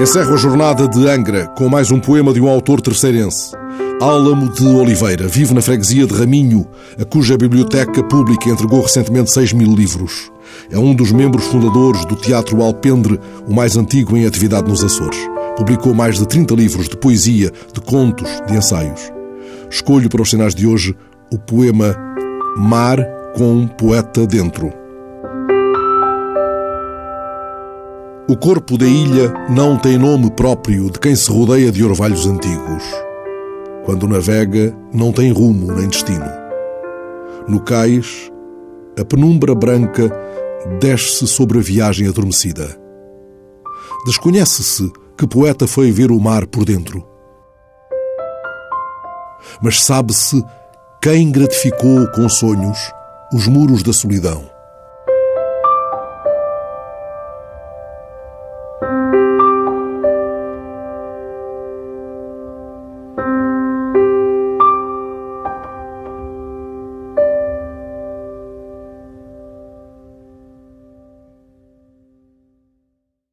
Encerro a jornada de Angra com mais um poema de um autor terceirense. Álamo de Oliveira vive na freguesia de Raminho, a cuja biblioteca pública entregou recentemente 6 mil livros. É um dos membros fundadores do Teatro Alpendre, o mais antigo em atividade nos Açores. Publicou mais de 30 livros de poesia, de contos, de ensaios. Escolho para os sinais de hoje o poema Mar com um Poeta Dentro. O corpo da ilha não tem nome próprio de quem se rodeia de orvalhos antigos. Quando navega, não tem rumo nem destino. No cais, a penumbra branca desce sobre a viagem adormecida. Desconhece-se que poeta foi ver o mar por dentro. Mas sabe-se quem gratificou com sonhos os muros da solidão.